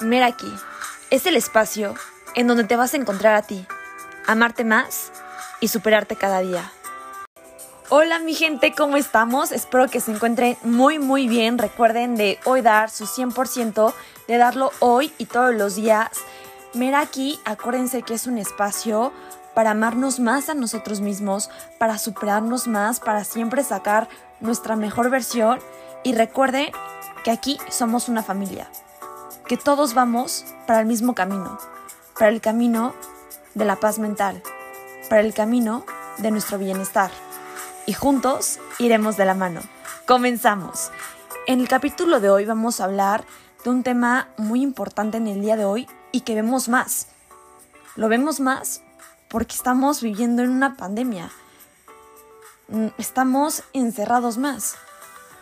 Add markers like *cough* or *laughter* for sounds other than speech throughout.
Meraki es el espacio en donde te vas a encontrar a ti, amarte más y superarte cada día. Hola mi gente, ¿cómo estamos? Espero que se encuentren muy muy bien. Recuerden de hoy dar su 100%, de darlo hoy y todos los días. Meraki, acuérdense que es un espacio para amarnos más a nosotros mismos, para superarnos más, para siempre sacar nuestra mejor versión. Y recuerde que aquí somos una familia que todos vamos para el mismo camino, para el camino de la paz mental, para el camino de nuestro bienestar. Y juntos iremos de la mano. Comenzamos. En el capítulo de hoy vamos a hablar de un tema muy importante en el día de hoy y que vemos más. Lo vemos más porque estamos viviendo en una pandemia. Mm, estamos encerrados más.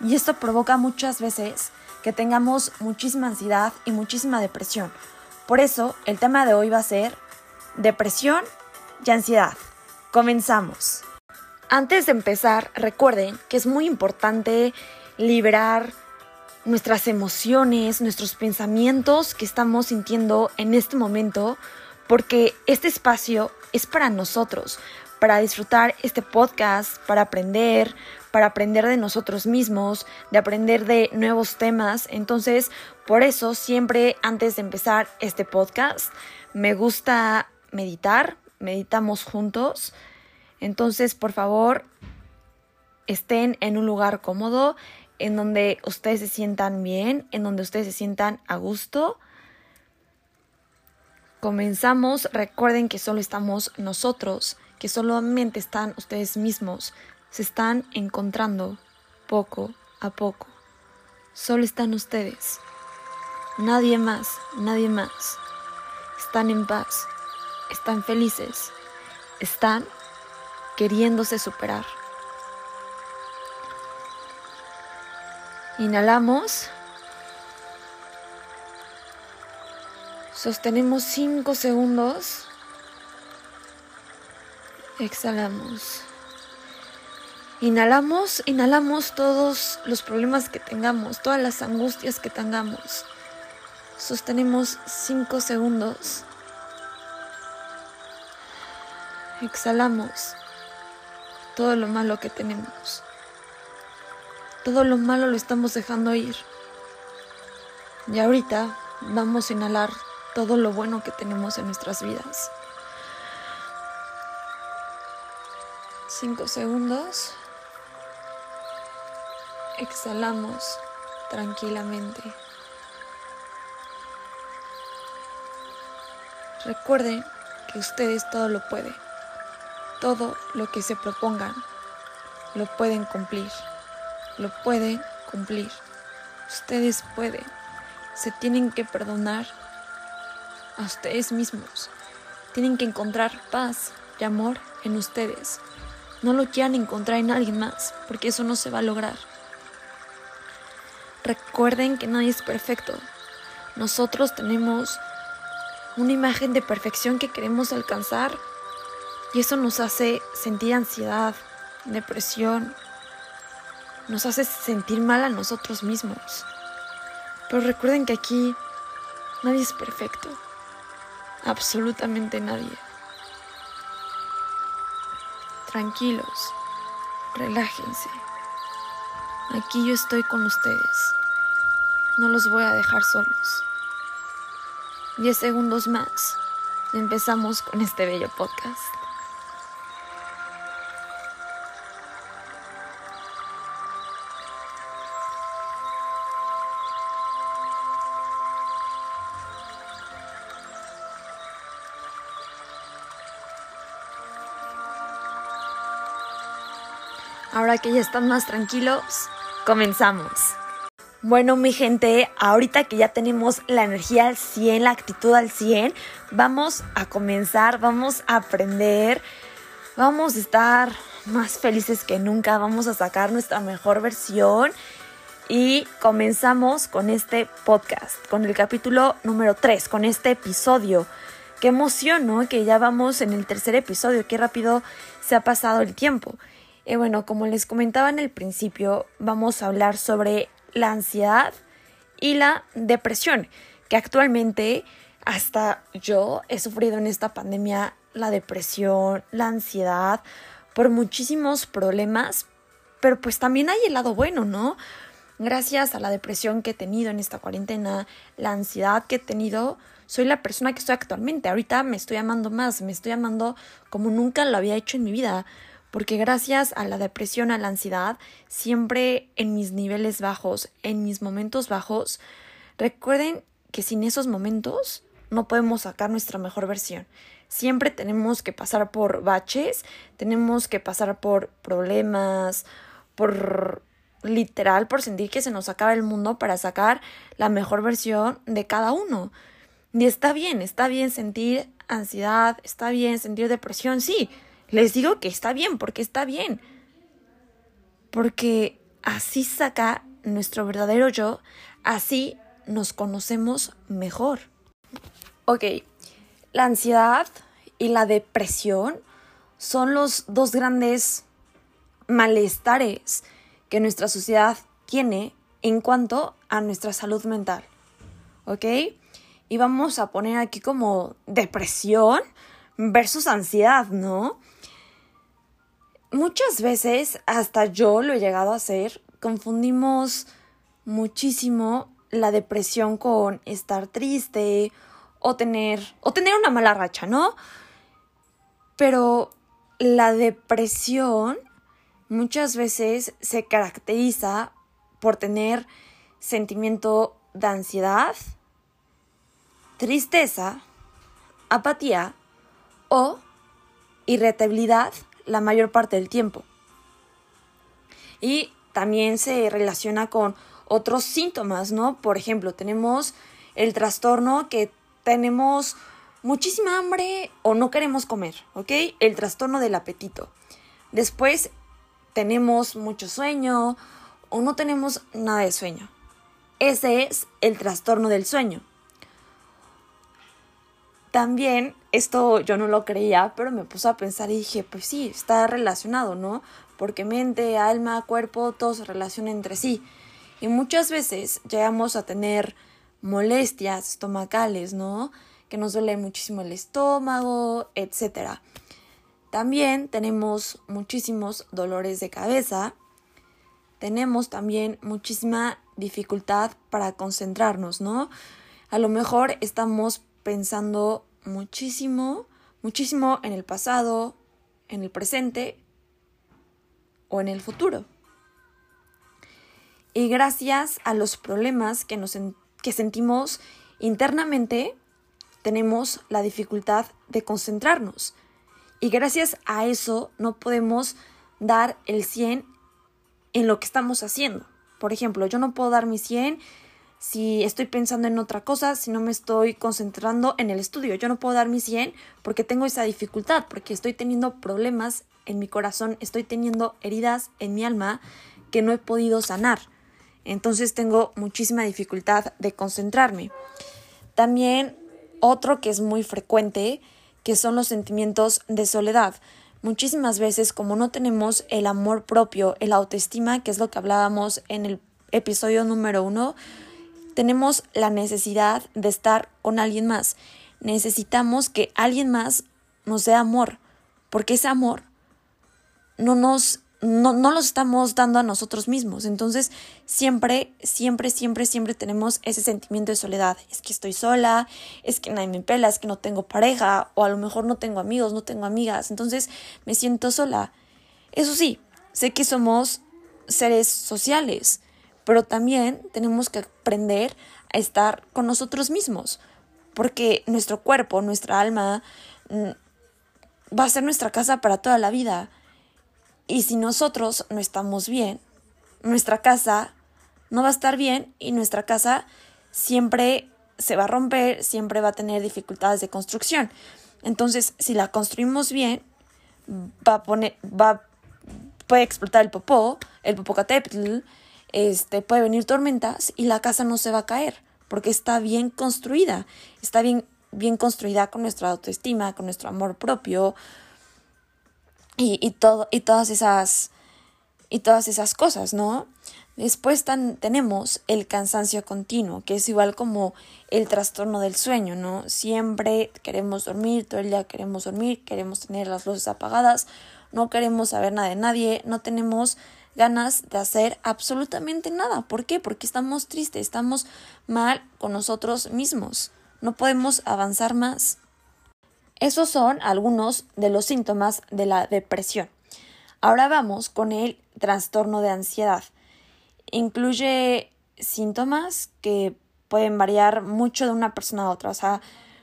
Y esto provoca muchas veces que tengamos muchísima ansiedad y muchísima depresión. Por eso el tema de hoy va a ser depresión y ansiedad. Comenzamos. Antes de empezar, recuerden que es muy importante liberar nuestras emociones, nuestros pensamientos que estamos sintiendo en este momento, porque este espacio es para nosotros, para disfrutar este podcast, para aprender, para aprender de nosotros mismos, de aprender de nuevos temas. Entonces, por eso siempre antes de empezar este podcast, me gusta meditar, meditamos juntos. Entonces, por favor, estén en un lugar cómodo, en donde ustedes se sientan bien, en donde ustedes se sientan a gusto. Comenzamos, recuerden que solo estamos nosotros que solamente están ustedes mismos, se están encontrando poco a poco. Solo están ustedes. Nadie más, nadie más. Están en paz, están felices, están queriéndose superar. Inhalamos. Sostenemos 5 segundos. Exhalamos. Inhalamos, inhalamos todos los problemas que tengamos, todas las angustias que tengamos. Sostenemos 5 segundos. Exhalamos todo lo malo que tenemos. Todo lo malo lo estamos dejando ir. Y ahorita vamos a inhalar todo lo bueno que tenemos en nuestras vidas. 5 segundos. Exhalamos tranquilamente. Recuerden que ustedes todo lo pueden. Todo lo que se propongan lo pueden cumplir. Lo pueden cumplir. Ustedes pueden. Se tienen que perdonar a ustedes mismos. Tienen que encontrar paz y amor en ustedes. No lo quieran encontrar en alguien más, porque eso no se va a lograr. Recuerden que nadie es perfecto. Nosotros tenemos una imagen de perfección que queremos alcanzar y eso nos hace sentir ansiedad, depresión, nos hace sentir mal a nosotros mismos. Pero recuerden que aquí nadie es perfecto, absolutamente nadie tranquilos, relájense. Aquí yo estoy con ustedes. No los voy a dejar solos. Diez segundos más y empezamos con este bello podcast. Que ya están más tranquilos, comenzamos. Bueno, mi gente, ahorita que ya tenemos la energía al 100, la actitud al 100, vamos a comenzar, vamos a aprender, vamos a estar más felices que nunca, vamos a sacar nuestra mejor versión y comenzamos con este podcast, con el capítulo número 3, con este episodio. Qué emoción, ¿no? Que ya vamos en el tercer episodio, qué rápido se ha pasado el tiempo. Eh, bueno, como les comentaba en el principio, vamos a hablar sobre la ansiedad y la depresión, que actualmente hasta yo he sufrido en esta pandemia la depresión, la ansiedad, por muchísimos problemas, pero pues también hay el lado bueno, ¿no? Gracias a la depresión que he tenido en esta cuarentena, la ansiedad que he tenido, soy la persona que estoy actualmente. Ahorita me estoy amando más, me estoy amando como nunca lo había hecho en mi vida, porque gracias a la depresión, a la ansiedad, siempre en mis niveles bajos, en mis momentos bajos, recuerden que sin esos momentos no podemos sacar nuestra mejor versión. Siempre tenemos que pasar por baches, tenemos que pasar por problemas, por literal, por sentir que se nos acaba el mundo para sacar la mejor versión de cada uno. Y está bien, está bien sentir ansiedad, está bien sentir depresión, sí. Les digo que está bien, porque está bien. Porque así saca nuestro verdadero yo, así nos conocemos mejor. Ok, la ansiedad y la depresión son los dos grandes malestares que nuestra sociedad tiene en cuanto a nuestra salud mental. ¿Ok? Y vamos a poner aquí como depresión versus ansiedad, ¿no? Muchas veces, hasta yo lo he llegado a hacer, confundimos muchísimo la depresión con estar triste o tener o tener una mala racha, ¿no? Pero la depresión muchas veces se caracteriza por tener sentimiento de ansiedad, tristeza, apatía o irritabilidad la mayor parte del tiempo. Y también se relaciona con otros síntomas, ¿no? Por ejemplo, tenemos el trastorno que tenemos muchísima hambre o no queremos comer, ¿ok? El trastorno del apetito. Después tenemos mucho sueño o no tenemos nada de sueño. Ese es el trastorno del sueño. También, esto yo no lo creía, pero me puse a pensar y dije, pues sí, está relacionado, ¿no? Porque mente, alma, cuerpo, todo se relaciona entre sí. Y muchas veces llegamos a tener molestias estomacales, ¿no? Que nos duele muchísimo el estómago, etcétera. También tenemos muchísimos dolores de cabeza. Tenemos también muchísima dificultad para concentrarnos, ¿no? A lo mejor estamos pensando muchísimo, muchísimo en el pasado, en el presente o en el futuro. Y gracias a los problemas que, nos que sentimos internamente, tenemos la dificultad de concentrarnos. Y gracias a eso no podemos dar el 100 en lo que estamos haciendo. Por ejemplo, yo no puedo dar mi 100 si estoy pensando en otra cosa, si no me estoy concentrando en el estudio. Yo no puedo dar mi 100 porque tengo esa dificultad, porque estoy teniendo problemas en mi corazón, estoy teniendo heridas en mi alma que no he podido sanar. Entonces tengo muchísima dificultad de concentrarme. También otro que es muy frecuente que son los sentimientos de soledad. Muchísimas veces, como no tenemos el amor propio, el autoestima, que es lo que hablábamos en el episodio número uno, tenemos la necesidad de estar con alguien más. Necesitamos que alguien más nos dé amor, porque ese amor no nos no, no los estamos dando a nosotros mismos. Entonces, siempre, siempre, siempre, siempre tenemos ese sentimiento de soledad. Es que estoy sola, es que nadie me pela, es que no tengo pareja, o a lo mejor no tengo amigos, no tengo amigas. Entonces, me siento sola. Eso sí, sé que somos seres sociales, pero también tenemos que aprender a estar con nosotros mismos, porque nuestro cuerpo, nuestra alma, mm, va a ser nuestra casa para toda la vida. Y si nosotros no estamos bien, nuestra casa no va a estar bien y nuestra casa siempre se va a romper, siempre va a tener dificultades de construcción. Entonces, si la construimos bien, va a poner, va, puede explotar el popó, el popocatépetl, este, puede venir tormentas y la casa no se va a caer, porque está bien construida, está bien, bien construida con nuestra autoestima, con nuestro amor propio, y, y, todo, y todas esas y todas esas cosas, ¿no? Después tenemos el cansancio continuo, que es igual como el trastorno del sueño, ¿no? Siempre queremos dormir, todo el día queremos dormir, queremos tener las luces apagadas, no queremos saber nada de nadie, no tenemos ganas de hacer absolutamente nada. ¿Por qué? Porque estamos tristes, estamos mal con nosotros mismos, no podemos avanzar más. Esos son algunos de los síntomas de la depresión. Ahora vamos con el trastorno de ansiedad incluye síntomas que pueden variar mucho de una persona a otra. O sea,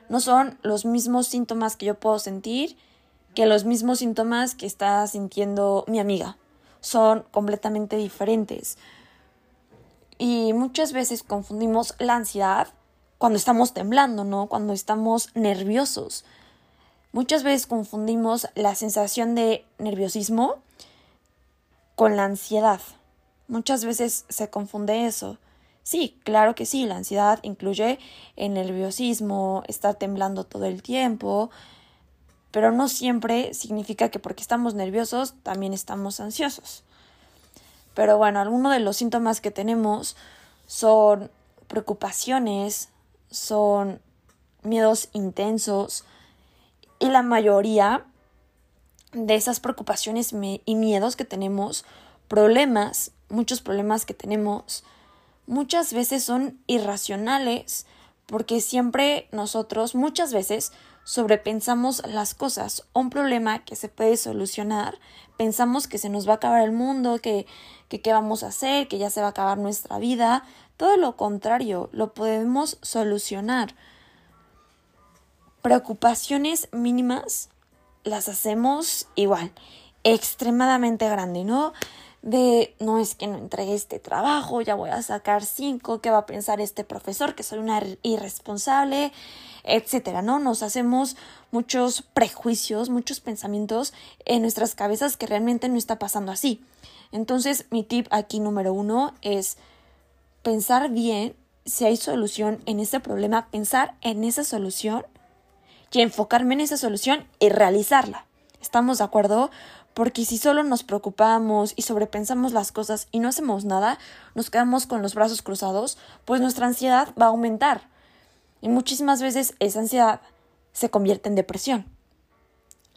no son los mismos síntomas que yo puedo sentir que los mismos síntomas que está sintiendo mi amiga. Son completamente diferentes. Y muchas veces confundimos la ansiedad cuando estamos temblando, ¿no? Cuando estamos nerviosos. Muchas veces confundimos la sensación de nerviosismo con la ansiedad. Muchas veces se confunde eso. Sí, claro que sí, la ansiedad incluye el nerviosismo, estar temblando todo el tiempo, pero no siempre significa que porque estamos nerviosos también estamos ansiosos. Pero bueno, algunos de los síntomas que tenemos son preocupaciones, son miedos intensos y la mayoría de esas preocupaciones y miedos que tenemos, problemas muchos problemas que tenemos muchas veces son irracionales porque siempre nosotros muchas veces sobrepensamos las cosas. Un problema que se puede solucionar, pensamos que se nos va a acabar el mundo, que, que qué vamos a hacer, que ya se va a acabar nuestra vida. Todo lo contrario, lo podemos solucionar. Preocupaciones mínimas las hacemos igual, extremadamente grande, ¿no? De no es que no entregué este trabajo, ya voy a sacar cinco, qué va a pensar este profesor, que soy una irresponsable, etcétera, ¿no? Nos hacemos muchos prejuicios, muchos pensamientos en nuestras cabezas que realmente no está pasando así. Entonces, mi tip aquí número uno es pensar bien si hay solución en ese problema, pensar en esa solución y enfocarme en esa solución y realizarla. ¿Estamos de acuerdo? Porque si solo nos preocupamos y sobrepensamos las cosas y no hacemos nada, nos quedamos con los brazos cruzados, pues nuestra ansiedad va a aumentar. Y muchísimas veces esa ansiedad se convierte en depresión.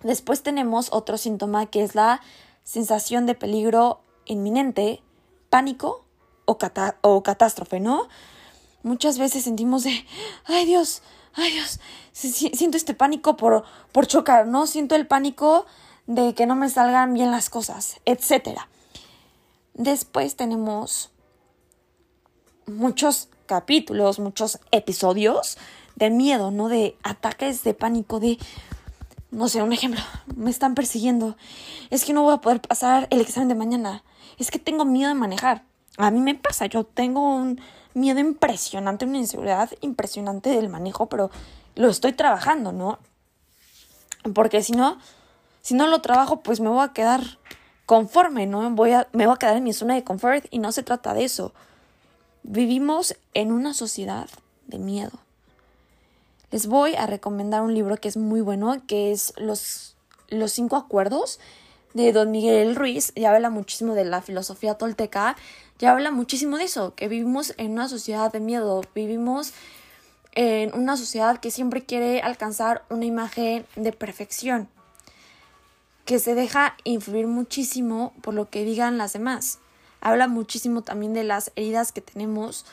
Después tenemos otro síntoma que es la sensación de peligro inminente, pánico o, o catástrofe, ¿no? Muchas veces sentimos de, ay Dios, ay Dios, siento este pánico por, por chocar, ¿no? Siento el pánico de que no me salgan bien las cosas, etc. Después tenemos muchos capítulos, muchos episodios de miedo, ¿no? De ataques de pánico, de, no sé, un ejemplo, me están persiguiendo, es que no voy a poder pasar el examen de mañana, es que tengo miedo de manejar. A mí me pasa, yo tengo un miedo impresionante, una inseguridad impresionante del manejo, pero lo estoy trabajando, ¿no? Porque si no, si no lo trabajo, pues me voy a quedar conforme, ¿no? Voy a, me voy a quedar en mi zona de confort y no se trata de eso. Vivimos en una sociedad de miedo. Les voy a recomendar un libro que es muy bueno, que es Los, los cinco acuerdos de Don Miguel Ruiz. Ya habla muchísimo de la filosofía tolteca, ya habla muchísimo de eso, que vivimos en una sociedad de miedo, vivimos en una sociedad que siempre quiere alcanzar una imagen de perfección que se deja influir muchísimo por lo que digan las demás. Habla muchísimo también de las heridas que tenemos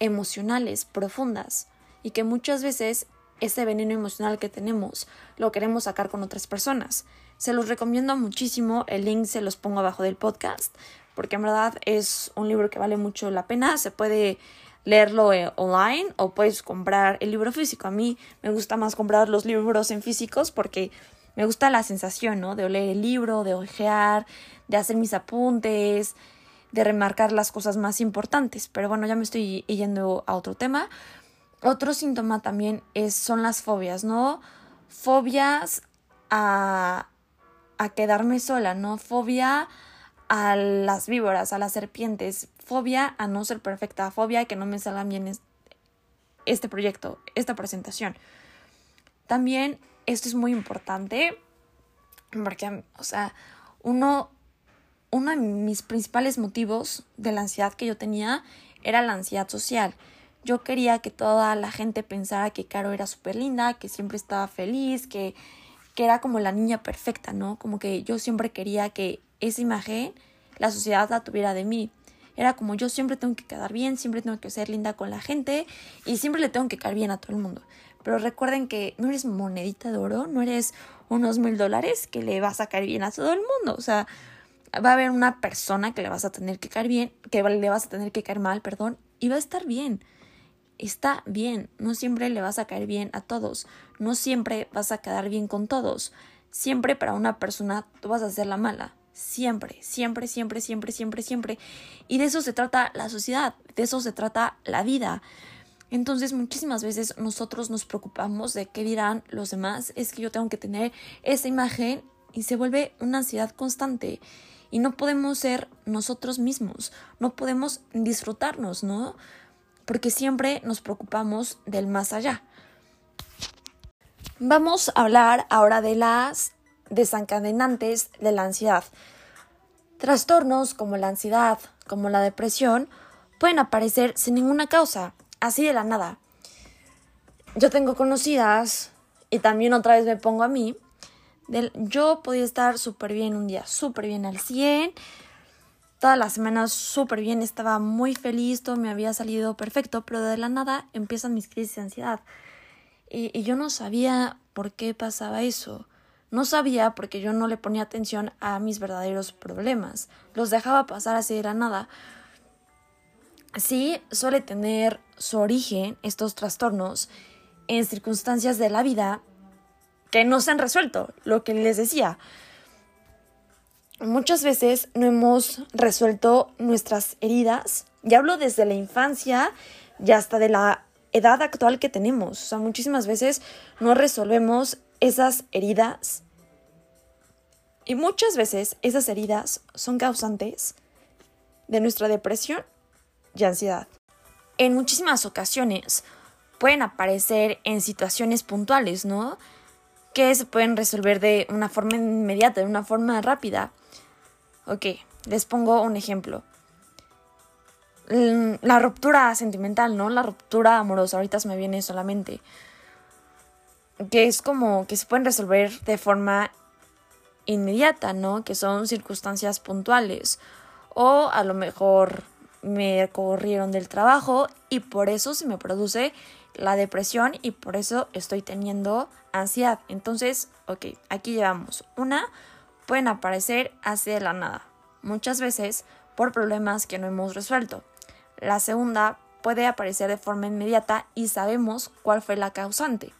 emocionales, profundas, y que muchas veces ese veneno emocional que tenemos lo queremos sacar con otras personas. Se los recomiendo muchísimo, el link se los pongo abajo del podcast, porque en verdad es un libro que vale mucho la pena, se puede leerlo eh, online o puedes comprar el libro físico. A mí me gusta más comprar los libros en físicos porque me gusta la sensación, ¿no? De oler el libro, de ojear, de hacer mis apuntes, de remarcar las cosas más importantes. Pero bueno, ya me estoy yendo a otro tema. Otro síntoma también es, son las fobias, ¿no? Fobias a, a quedarme sola, ¿no? Fobia a las víboras, a las serpientes, fobia a no ser perfecta, fobia a que no me salgan bien este proyecto, esta presentación. También esto es muy importante porque, o sea, uno uno de mis principales motivos de la ansiedad que yo tenía era la ansiedad social. Yo quería que toda la gente pensara que Caro era súper linda, que siempre estaba feliz, que, que era como la niña perfecta, ¿no? Como que yo siempre quería que esa imagen la sociedad la tuviera de mí. Era como yo siempre tengo que quedar bien, siempre tengo que ser linda con la gente y siempre le tengo que caer bien a todo el mundo. Pero recuerden que no eres monedita de oro, no eres unos mil dólares que le vas a caer bien a todo el mundo. O sea, va a haber una persona que le vas a tener que caer bien, que le vas a tener que caer mal, perdón, y va a estar bien. Está bien, no siempre le vas a caer bien a todos, no siempre vas a quedar bien con todos. Siempre para una persona tú vas a ser la mala. Siempre, siempre, siempre, siempre, siempre, siempre. Y de eso se trata la sociedad, de eso se trata la vida. Entonces muchísimas veces nosotros nos preocupamos de qué dirán los demás, es que yo tengo que tener esa imagen y se vuelve una ansiedad constante y no podemos ser nosotros mismos, no podemos disfrutarnos, ¿no? Porque siempre nos preocupamos del más allá. Vamos a hablar ahora de las desencadenantes de la ansiedad. Trastornos como la ansiedad, como la depresión, pueden aparecer sin ninguna causa, así de la nada. Yo tengo conocidas, y también otra vez me pongo a mí, yo podía estar súper bien un día, súper bien al 100, todas las semanas súper bien, estaba muy feliz, todo me había salido perfecto, pero de la nada empiezan mis crisis de ansiedad. Y, y yo no sabía por qué pasaba eso. No sabía porque yo no le ponía atención a mis verdaderos problemas. Los dejaba pasar así de la nada. Sí, suele tener su origen estos trastornos en circunstancias de la vida que no se han resuelto, lo que les decía. Muchas veces no hemos resuelto nuestras heridas, y hablo desde la infancia y hasta de la edad actual que tenemos. O sea, muchísimas veces no resolvemos esas heridas y muchas veces esas heridas son causantes de nuestra depresión y ansiedad. En muchísimas ocasiones pueden aparecer en situaciones puntuales, ¿no? que se pueden resolver de una forma inmediata, de una forma rápida. Ok, les pongo un ejemplo. Mm, la ruptura sentimental, ¿no? La ruptura amorosa, ahorita se me viene solamente. Que es como que se pueden resolver de forma inmediata, ¿no? Que son circunstancias puntuales. O a lo mejor me corrieron del trabajo y por eso se me produce la depresión y por eso estoy teniendo ansiedad. Entonces, ok, aquí llevamos una, pueden aparecer así de la nada, muchas veces por problemas que no hemos resuelto. La segunda puede aparecer de forma inmediata y sabemos cuál fue la causante.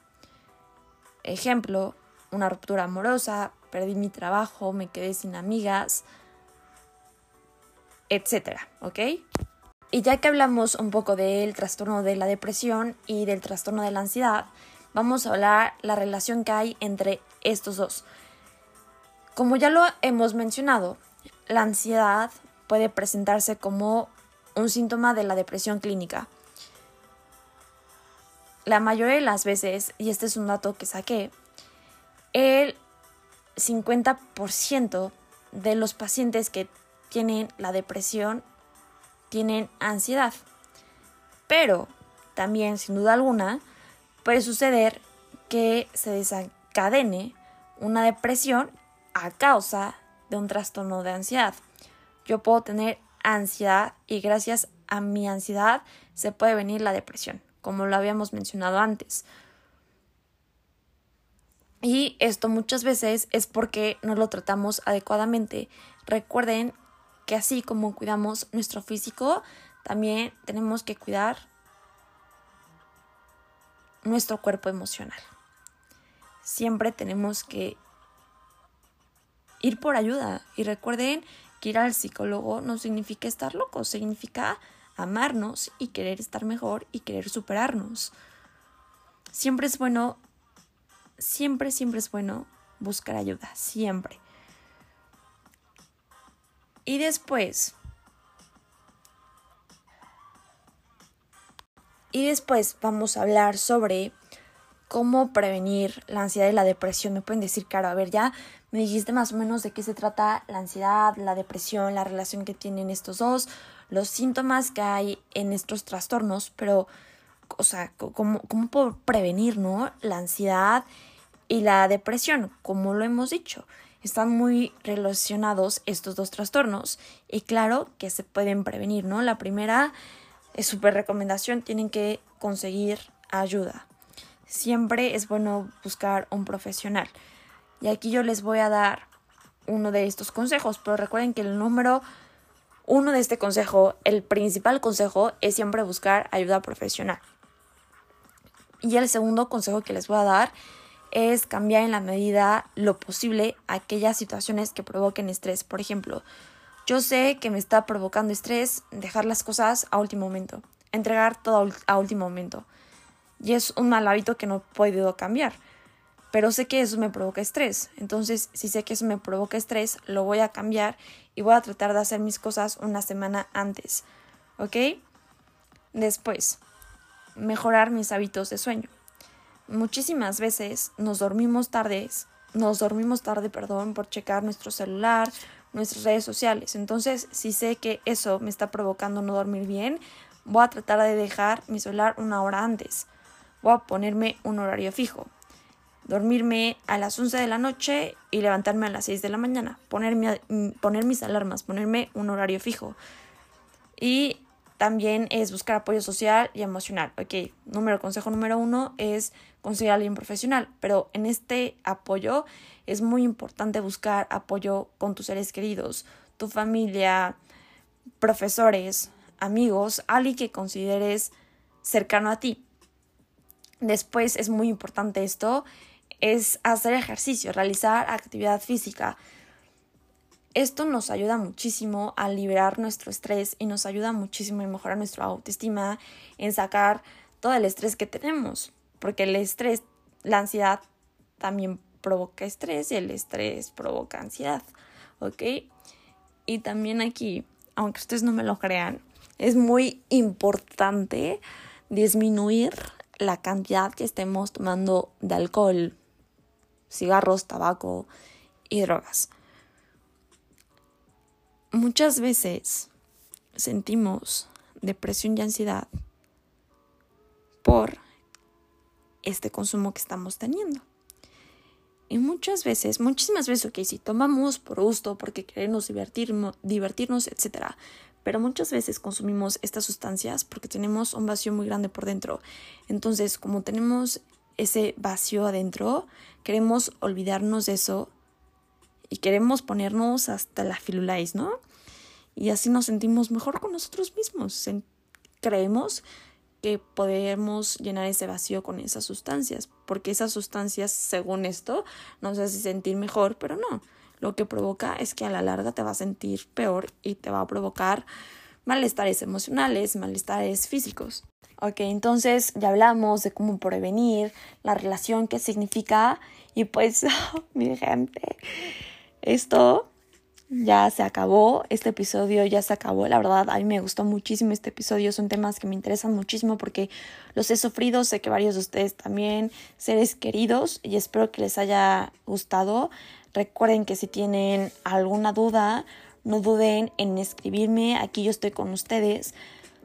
Ejemplo, una ruptura amorosa, perdí mi trabajo, me quedé sin amigas, etcétera, ¿ok? Y ya que hablamos un poco del trastorno de la depresión y del trastorno de la ansiedad, vamos a hablar la relación que hay entre estos dos. Como ya lo hemos mencionado, la ansiedad puede presentarse como un síntoma de la depresión clínica. La mayoría de las veces, y este es un dato que saqué, el 50% de los pacientes que tienen la depresión tienen ansiedad. Pero también, sin duda alguna, puede suceder que se desencadene una depresión a causa de un trastorno de ansiedad. Yo puedo tener ansiedad y gracias a mi ansiedad se puede venir la depresión, como lo habíamos mencionado antes. Y esto muchas veces es porque no lo tratamos adecuadamente. Recuerden que así como cuidamos nuestro físico, también tenemos que cuidar nuestro cuerpo emocional. Siempre tenemos que ir por ayuda y recuerden que ir al psicólogo no significa estar loco, significa amarnos y querer estar mejor y querer superarnos. Siempre es bueno, siempre, siempre es bueno buscar ayuda, siempre. Y después, y después vamos a hablar sobre cómo prevenir la ansiedad y la depresión. Me pueden decir, claro, a ver, ya me dijiste más o menos de qué se trata la ansiedad, la depresión, la relación que tienen estos dos, los síntomas que hay en estos trastornos, pero, o sea, ¿cómo, cómo prevenir, no? La ansiedad y la depresión, como lo hemos dicho. Están muy relacionados estos dos trastornos y claro que se pueden prevenir, ¿no? La primera es súper recomendación, tienen que conseguir ayuda. Siempre es bueno buscar un profesional. Y aquí yo les voy a dar uno de estos consejos, pero recuerden que el número uno de este consejo, el principal consejo, es siempre buscar ayuda profesional. Y el segundo consejo que les voy a dar es cambiar en la medida lo posible aquellas situaciones que provoquen estrés. Por ejemplo, yo sé que me está provocando estrés dejar las cosas a último momento, entregar todo a último momento. Y es un mal hábito que no he podido cambiar. Pero sé que eso me provoca estrés. Entonces, si sé que eso me provoca estrés, lo voy a cambiar y voy a tratar de hacer mis cosas una semana antes. ¿Ok? Después, mejorar mis hábitos de sueño muchísimas veces nos dormimos tardes, nos dormimos tarde, perdón, por checar nuestro celular, nuestras redes sociales. Entonces, si sé que eso me está provocando no dormir bien, voy a tratar de dejar mi celular una hora antes. Voy a ponerme un horario fijo. Dormirme a las 11 de la noche y levantarme a las 6 de la mañana. Poner mis alarmas, ponerme un horario fijo. Y también es buscar apoyo social y emocional. Ok, número, consejo número uno es conseguir a alguien profesional, pero en este apoyo es muy importante buscar apoyo con tus seres queridos, tu familia, profesores, amigos, alguien que consideres cercano a ti. Después es muy importante esto, es hacer ejercicio, realizar actividad física. Esto nos ayuda muchísimo a liberar nuestro estrés y nos ayuda muchísimo a mejorar nuestra autoestima, en sacar todo el estrés que tenemos, porque el estrés, la ansiedad también provoca estrés y el estrés provoca ansiedad, ¿ok? Y también aquí, aunque ustedes no me lo crean, es muy importante disminuir la cantidad que estemos tomando de alcohol, cigarros, tabaco y drogas muchas veces sentimos depresión y ansiedad por este consumo que estamos teniendo. Y muchas veces, muchísimas veces, ok, si tomamos por gusto, porque queremos divertirnos, divertirnos, etc. Pero muchas veces consumimos estas sustancias porque tenemos un vacío muy grande por dentro. Entonces, como tenemos ese vacío adentro, queremos olvidarnos de eso y queremos ponernos hasta la filulais, ¿no? Y así nos sentimos mejor con nosotros mismos. creemos que podemos llenar ese vacío con esas sustancias, porque esas sustancias, según esto, nos hacen sentir mejor, pero no. Lo que provoca es que a la larga te va a sentir peor y te va a provocar malestares emocionales, malestares físicos. Ok, entonces ya hablamos de cómo prevenir la relación, qué significa y pues, *laughs* mi gente, esto ya se acabó, este episodio ya se acabó, la verdad a mí me gustó muchísimo este episodio, son temas que me interesan muchísimo porque los he sufrido, sé que varios de ustedes también, seres queridos y espero que les haya gustado. Recuerden que si tienen alguna duda, no duden en escribirme, aquí yo estoy con ustedes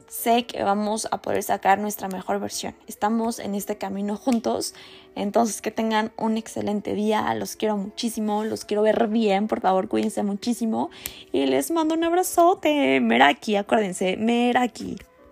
sé que vamos a poder sacar nuestra mejor versión. Estamos en este camino juntos. Entonces que tengan un excelente día. Los quiero muchísimo. Los quiero ver bien. Por favor, cuídense muchísimo. Y les mando un abrazote. Meraki, acuérdense, Meraki.